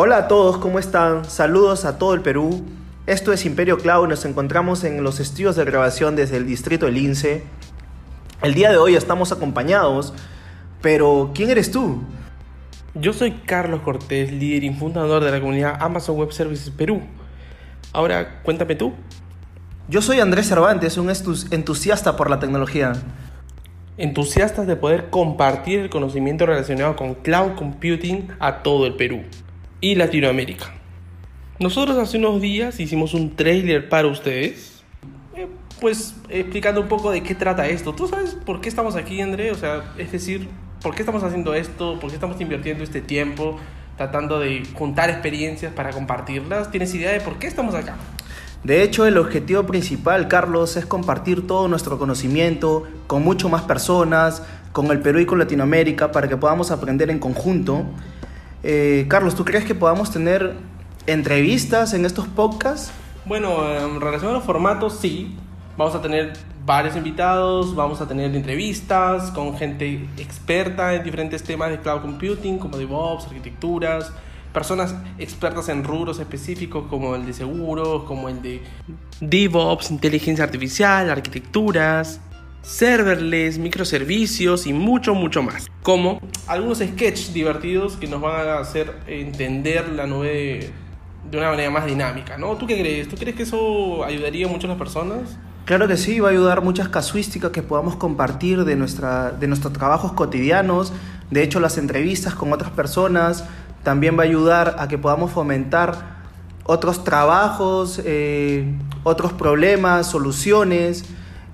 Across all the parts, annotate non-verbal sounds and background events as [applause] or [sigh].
Hola a todos, ¿cómo están? Saludos a todo el Perú. Esto es Imperio Cloud y nos encontramos en los estudios de grabación desde el distrito del INSE. El día de hoy estamos acompañados, pero ¿quién eres tú? Yo soy Carlos Cortés, líder y fundador de la comunidad Amazon Web Services Perú. Ahora, cuéntame tú. Yo soy Andrés Cervantes, un entusiasta por la tecnología. Entusiastas de poder compartir el conocimiento relacionado con cloud computing a todo el Perú y Latinoamérica. Nosotros hace unos días hicimos un trailer para ustedes, eh, pues explicando un poco de qué trata esto. ¿Tú sabes por qué estamos aquí, André? O sea, es decir, ¿por qué estamos haciendo esto? ¿Por qué estamos invirtiendo este tiempo tratando de juntar experiencias para compartirlas? ¿Tienes idea de por qué estamos acá? De hecho, el objetivo principal, Carlos, es compartir todo nuestro conocimiento con mucho más personas, con el Perú y con Latinoamérica, para que podamos aprender en conjunto eh, Carlos, ¿tú crees que podamos tener entrevistas en estos podcasts? Bueno, en relación a los formatos, sí. Vamos a tener varios invitados, vamos a tener entrevistas con gente experta en diferentes temas de cloud computing, como DevOps, arquitecturas, personas expertas en rubros específicos como el de seguros, como el de DevOps, inteligencia artificial, arquitecturas, serverless, microservicios y mucho, mucho más. Como algunos sketches divertidos que nos van a hacer entender la nube de, una manera más dinámica, ¿no? ¿Tú qué crees? ¿Tú crees que eso ayudaría mucho a las personas? Claro que sí, va a ayudar muchas casuísticas que podamos compartir de, nuestra, de nuestros trabajos cotidianos. De hecho, las entrevistas con otras personas también va a ayudar a que podamos fomentar otros trabajos, eh, otros problemas, soluciones.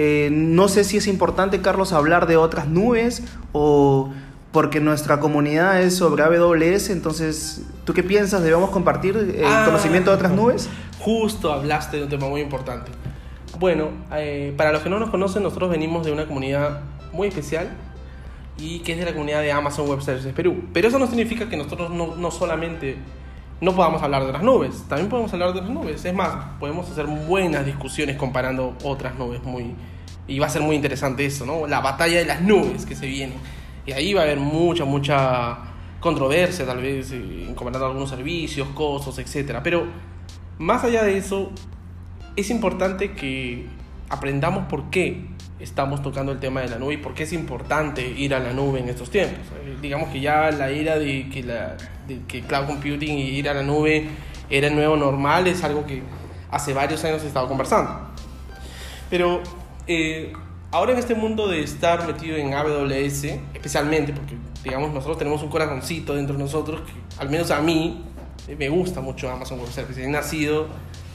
Eh, no sé si es importante, Carlos, hablar de otras nubes o porque nuestra comunidad es sobre AWS, entonces, ¿tú qué piensas? ¿Debemos compartir el ah, conocimiento de otras nubes? Justo hablaste de un tema muy importante. Bueno, eh, para los que no nos conocen, nosotros venimos de una comunidad muy especial y que es de la comunidad de Amazon Web Services Perú. Pero eso no significa que nosotros no, no solamente no podamos hablar de las nubes, también podemos hablar de las nubes. Es más, podemos hacer buenas discusiones comparando otras nubes muy... Y va a ser muy interesante eso, ¿no? La batalla de las nubes que se viene. Y ahí va a haber mucha, mucha controversia, tal vez, en comparando algunos servicios, costos, etc. Pero más allá de eso, es importante que aprendamos por qué estamos tocando el tema de la nube y por qué es importante ir a la nube en estos tiempos. Eh, digamos que ya la era de que, la, que cloud computing y ir a la nube era el nuevo normal es algo que hace varios años he estado conversando. Pero eh, ahora en este mundo de estar metido en AWS, especialmente porque digamos nosotros tenemos un corazoncito dentro de nosotros que al menos a mí eh, me gusta mucho Amazon Web Services. He nacido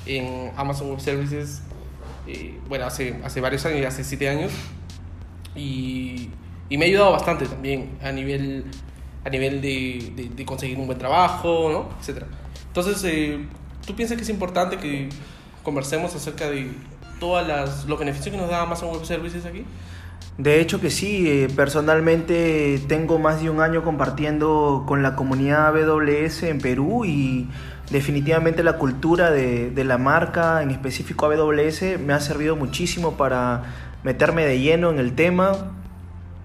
en Amazon Web Services eh, bueno, hace, hace varios años, hace siete años, y, y, me ha ayudado bastante también a nivel, a nivel de, de, conseguir un buen trabajo, ¿no? Etcétera. Entonces, eh, ¿tú piensas que es importante que conversemos acerca de todos los beneficios que nos da Amazon Web Services aquí? De hecho que sí, eh, personalmente tengo más de un año compartiendo con la comunidad AWS en Perú y definitivamente la cultura de, la marca, en específico AWS, me ha servido muchísimo para meterme de lleno en el tema,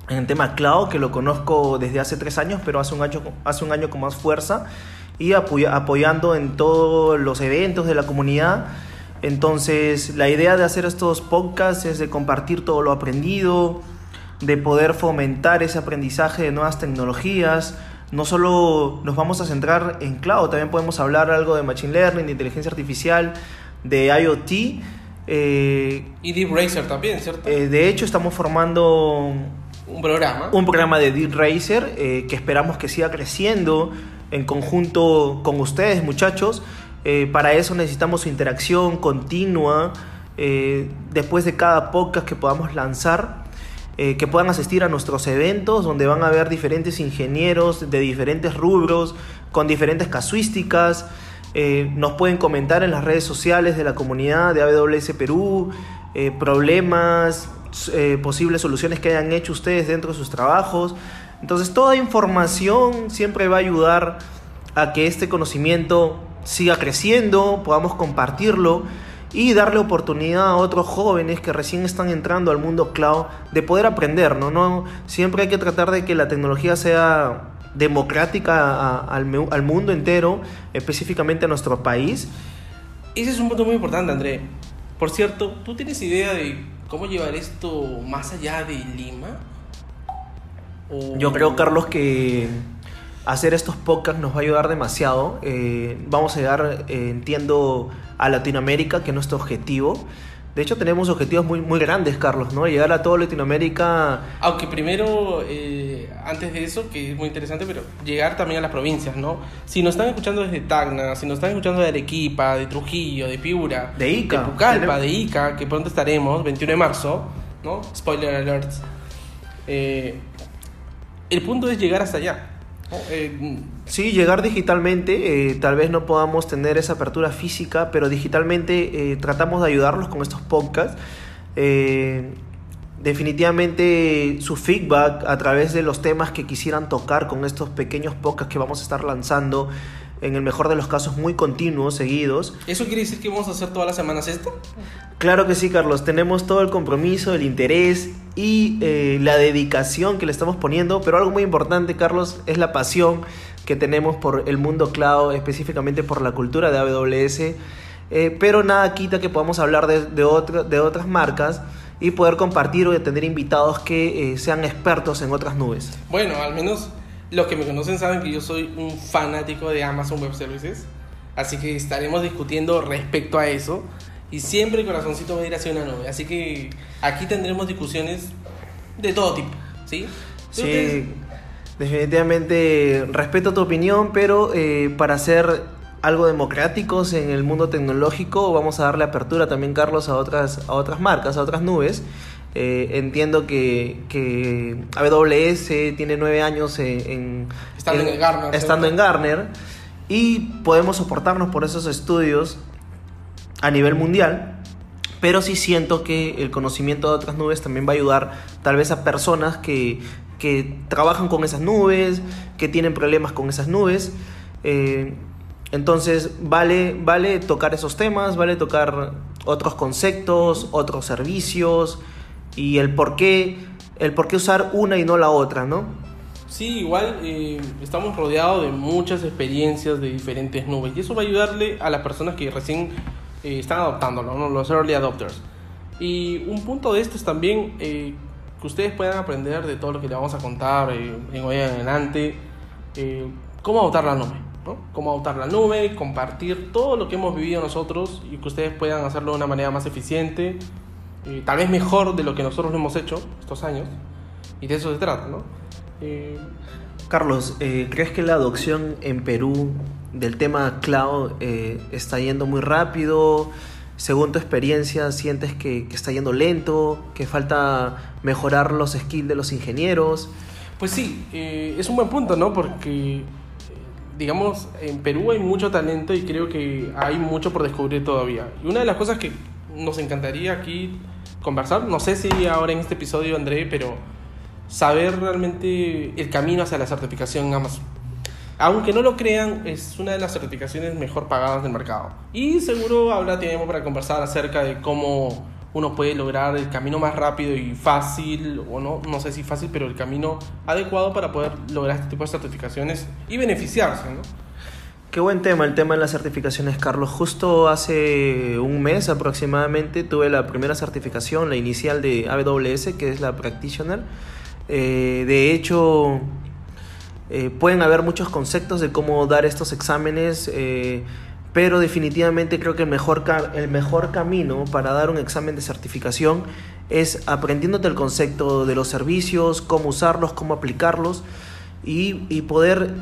en el tema cloud, que lo conozco desde hace tres años, pero hace un año, hace un año con más fuerza, y apoyando en todos los eventos de la comunidad. Entonces, la idea de hacer estos podcasts es de compartir todo lo aprendido, de poder fomentar ese aprendizaje de nuevas tecnologías, no solo nos vamos a centrar en cloud, también podemos hablar algo de machine learning, de inteligencia artificial, de IoT. Eh, y Deep Racer también, ¿cierto? Eh, de hecho, estamos formando un programa. Un programa de Deep Racer eh, que esperamos que siga creciendo en conjunto con ustedes, muchachos. para eso necesitamos su interacción continua después de cada podcast que podamos lanzar. Eh, que puedan asistir a nuestros eventos donde van a ver diferentes ingenieros de diferentes rubros, con diferentes casuísticas. Eh, nos pueden comentar en las redes sociales de la comunidad de AWS Perú, eh, problemas, posibles soluciones que hayan hecho ustedes dentro de sus trabajos. Entonces toda información siempre va a ayudar a que este conocimiento siga creciendo, podamos compartirlo y darle oportunidad a otros jóvenes que recién están entrando al mundo cloud de poder aprender, ¿no? no siempre hay que tratar de que la tecnología sea democrática al, al mundo entero, específicamente a nuestro país. Ese es un punto muy importante, André. Por cierto, ¿tú tienes idea de cómo llevar esto más allá de Lima? Yo creo, Carlos, que hacer estos podcasts nos va a ayudar demasiado. Eh, vamos a llegar, eh, entiendo, a Latinoamérica, que es nuestro objetivo. De hecho, tenemos objetivos muy, muy grandes, Carlos, ¿no? Llegar a toda Latinoamérica. Aunque primero, eh, antes de eso, que es muy interesante, pero llegar también a las provincias, ¿no? Si nos están escuchando desde Tacna, si nos están escuchando de Arequipa, de Trujillo, de Piura, de Ica, de Pucallpa, de Ica, que pronto estaremos, 21 de marzo, ¿no? Spoiler alert. Eh, el punto es llegar hasta allá. Eh, sí, llegar digitalmente, eh, tal vez no podamos tener esa apertura física, pero digitalmente eh, tratamos de ayudarlos con estos podcasts. definitivamente su feedback a través de los temas que quisieran tocar con estos pequeños podcasts que vamos a estar lanzando en el mejor de los casos muy continuos, seguidos. ¿Eso quiere decir que vamos a hacer todas las semanas esto? Claro que sí, Carlos. Tenemos todo el compromiso, el interés y eh, la dedicación que le estamos poniendo, pero algo muy importante, Carlos, es la pasión que tenemos por el mundo cloud, específicamente por la cultura de AWS. Eh, pero nada quita que podamos hablar de, de, de otras marcas y poder compartir o tener invitados que eh, sean expertos en otras nubes. Bueno, al menos los que me conocen saben que yo soy un fanático de Amazon Web Services, así que estaremos discutiendo respecto a eso. Y siempre el corazoncito va a ir hacia una nube. Así que aquí tendremos discusiones de todo tipo, ¿sí? Sí, definitivamente respeto tu opinión, pero eh, para ser algo democráticos en el mundo tecnológico vamos a darle apertura también, Carlos, a otras, a otras marcas, a otras nubes. Eh, entiendo que, que, AWS tiene nueve años en, estando, en, Garner, estando en Garner y podemos soportarnos por esos estudios a nivel mundial, pero sí siento que el conocimiento de otras nubes también va a ayudar tal vez a personas que, que trabajan con esas nubes, que tienen problemas con esas nubes. Eh, entonces vale, vale tocar esos temas, vale tocar otros conceptos, otros servicios, y el por qué, el por qué usar una y no la otra, ¿no? Sí, igual eh, estamos rodeados de muchas experiencias de diferentes nubes y eso va a ayudarle a las personas que recién eh, están adoptándolo, los early adopters. Y un punto de esto es también que ustedes puedan aprender de todo lo que le vamos a contar en hoy en adelante, cómo adoptar la nube, ¿no? cómo adoptar la nube, compartir todo lo que hemos vivido nosotros y que ustedes puedan hacerlo de una manera más eficiente eh, tal vez mejor de lo que nosotros lo hemos hecho estos años, y de eso se trata, ¿no? Eh, Carlos, eh, ¿crees que la adopción en Perú del tema cloud está yendo muy rápido? Según tu experiencia, ¿sientes que, está yendo lento? ¿Que falta mejorar los skills de los ingenieros? Pues sí, es un buen punto, ¿no? Porque, digamos, en Perú hay mucho talento y creo que hay mucho por descubrir todavía. Y una de las cosas que nos encantaría aquí conversar, no sé si ahora en este episodio, André, pero saber realmente el camino hacia la certificación Amazon. Aunque no lo crean, es una de las certificaciones mejor pagadas del mercado. Y seguro habrá tiempo para conversar acerca de cómo uno puede lograr el camino más rápido y fácil, o no, no sé si fácil, pero el camino adecuado para poder lograr este tipo de certificaciones y beneficiarse, ¿no? Qué buen tema el tema de las certificaciones, Carlos. Justo hace un mes aproximadamente tuve la primera certificación, la inicial de AWS, que es la Practitioner. Eh, de hecho, eh, pueden haber muchos conceptos de cómo dar estos exámenes, eh, pero definitivamente creo que el mejor, el mejor camino para dar un examen de certificación es aprendiéndote el concepto de los servicios, cómo usarlos, cómo aplicarlos y, y poder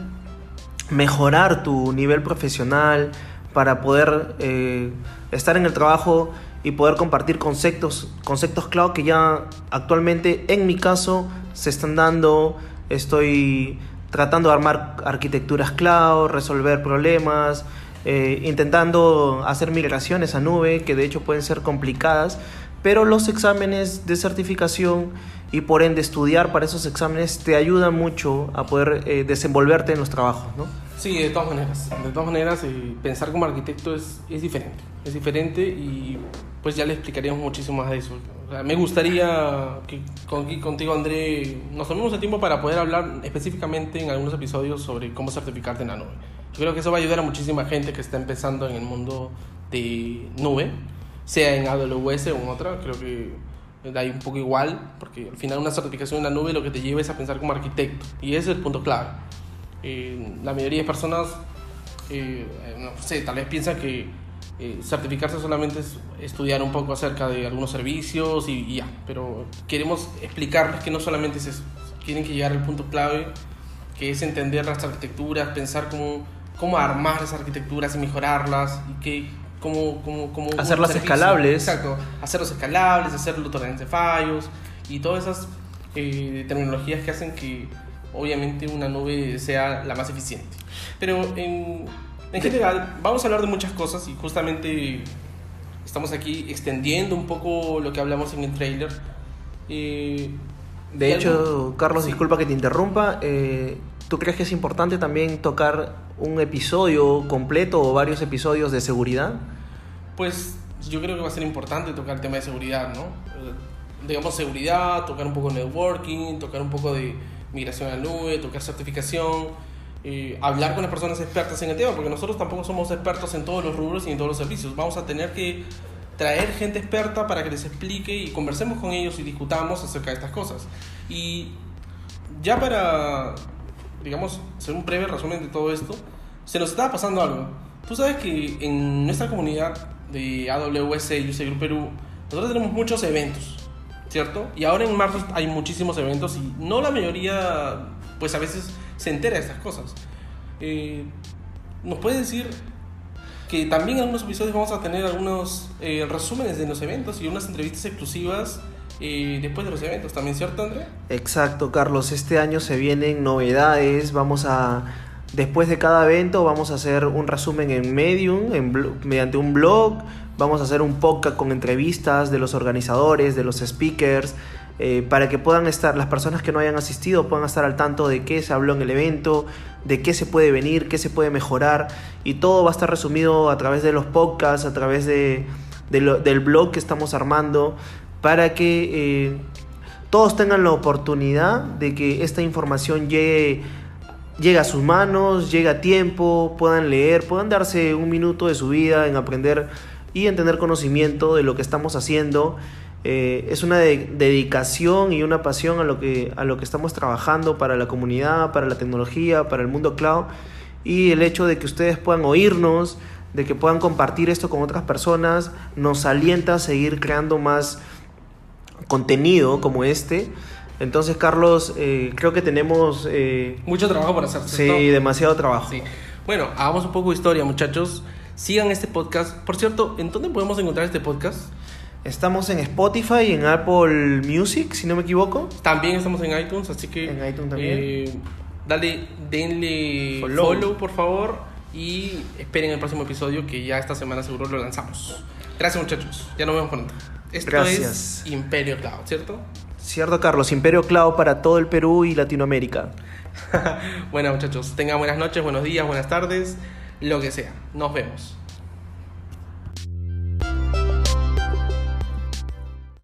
mejorar tu nivel profesional, para poder eh, estar en el trabajo y poder compartir conceptos, conceptos cloud que ya actualmente en mi caso se están dando. Estoy tratando de armar arquitecturas cloud, resolver problemas, eh, intentando hacer migraciones a nube, que de hecho pueden ser complicadas, pero los exámenes de certificación y por ende estudiar para esos exámenes te ayuda mucho a poder eh, desenvolverte en los trabajos, ¿no? Sí, de todas maneras. De todas maneras, eh, pensar como arquitecto es, es diferente. Es diferente y pues ya le explicaríamos muchísimo más de eso. O sea, me gustaría que con- contigo, André, nos tomemos el tiempo para poder hablar específicamente en algunos episodios sobre cómo certificarte en la nube. Yo creo que eso va a ayudar a muchísima gente que está empezando en el mundo de nube, sea en AWS o en otra. Creo que da un poco igual, porque al final una certificación en la nube lo que te lleva es a pensar como arquitecto. Y ese es el punto clave. Eh, la mayoría de personas, eh, no sé, tal vez piensan que eh, certificarse solamente es estudiar un poco acerca de algunos servicios y, y ya, pero queremos explicarles que no solamente es eso, tienen que llegar al punto clave, que es entender las arquitecturas, pensar cómo, cómo armar esas arquitecturas y mejorarlas, y que, cómo, cómo, cómo Hacerlas escalables. Exacto, hacerlos escalables, hacerlo tolerancia de fallos y todas esas eh, terminologías que hacen que obviamente una nube sea la más eficiente. Pero en, en general vamos a hablar de muchas cosas y justamente estamos aquí extendiendo un poco lo que hablamos en el trailer. Eh, De hecho, Carlos, Sí. disculpa que te interrumpa. eh, ¿Tú crees que es importante también tocar un episodio completo o varios episodios de seguridad? Pues yo creo que va a ser importante tocar el tema de seguridad, ¿no? Eh, Digamos seguridad, tocar un poco de networking, tocar un poco de migración a la nube, tocar certificación, eh, hablar con las personas expertas en el tema, porque nosotros tampoco somos expertos en todos los rubros y en todos los servicios. Vamos a tener que traer gente experta para que les explique y conversemos con ellos y discutamos acerca de estas cosas. Y ya para, digamos, hacer un breve resumen de todo esto, se nos estaba pasando algo. Tú sabes que en nuestra comunidad de AWS UC Group Perú, nosotros tenemos muchos eventos, ¿cierto? Y ahora en marzo hay muchísimos eventos y no la mayoría, pues a veces se entera de estas cosas. Eh, ¿Nos puedes decir que también en algunos episodios vamos a tener algunos eh, resúmenes de los eventos y unas entrevistas exclusivas eh, después de los eventos también, ¿cierto, André? Exacto, Carlos. Este año se vienen novedades. Vamos a, después de cada evento, vamos a hacer un resumen en Medium, en mediante un blog. Vamos a hacer un podcast con entrevistas de los organizadores, de los speakers, eh, para que puedan estar, las personas que no hayan asistido puedan estar al tanto de qué se habló en el evento, de qué se puede venir, qué se puede mejorar. Y todo va a estar resumido a través de los podcasts, a través de, del blog que estamos armando, para que eh, todos tengan la oportunidad de que esta información llegue, llegue a sus manos, llegue a tiempo, puedan leer, puedan darse un minuto de su vida en aprender y en tener conocimiento de lo que estamos haciendo. Eh, es una de- dedicación y una pasión a lo, que, a lo que estamos trabajando para la comunidad, para la tecnología, para el mundo cloud. Y el hecho de que ustedes puedan oírnos, de que puedan compartir esto con otras personas, nos alienta a seguir creando más contenido como este. Entonces, Carlos, eh, creo que tenemos eh, Mucho trabajo por hacer. sí, demasiado trabajo. Sí. Bueno, hagamos un poco de historia, muchachos. Sigan este podcast. Por cierto, ¿en dónde podemos encontrar este podcast? Estamos en Spotify y en Apple Music, si no me equivoco. También estamos en iTunes, así que. En iTunes también. eh, dale, denle Follow. follow. por favor. Y esperen el próximo episodio que ya esta semana seguro lo lanzamos. Gracias, muchachos. Ya nos vemos pronto. Esto Gracias. es Imperio Cloud, ¿cierto? Cierto, Carlos. Imperio Cloud para todo el Perú y Latinoamérica. [laughs] bueno, muchachos, tengan buenas noches, buenos días, buenas tardes, lo que sea. Nos vemos.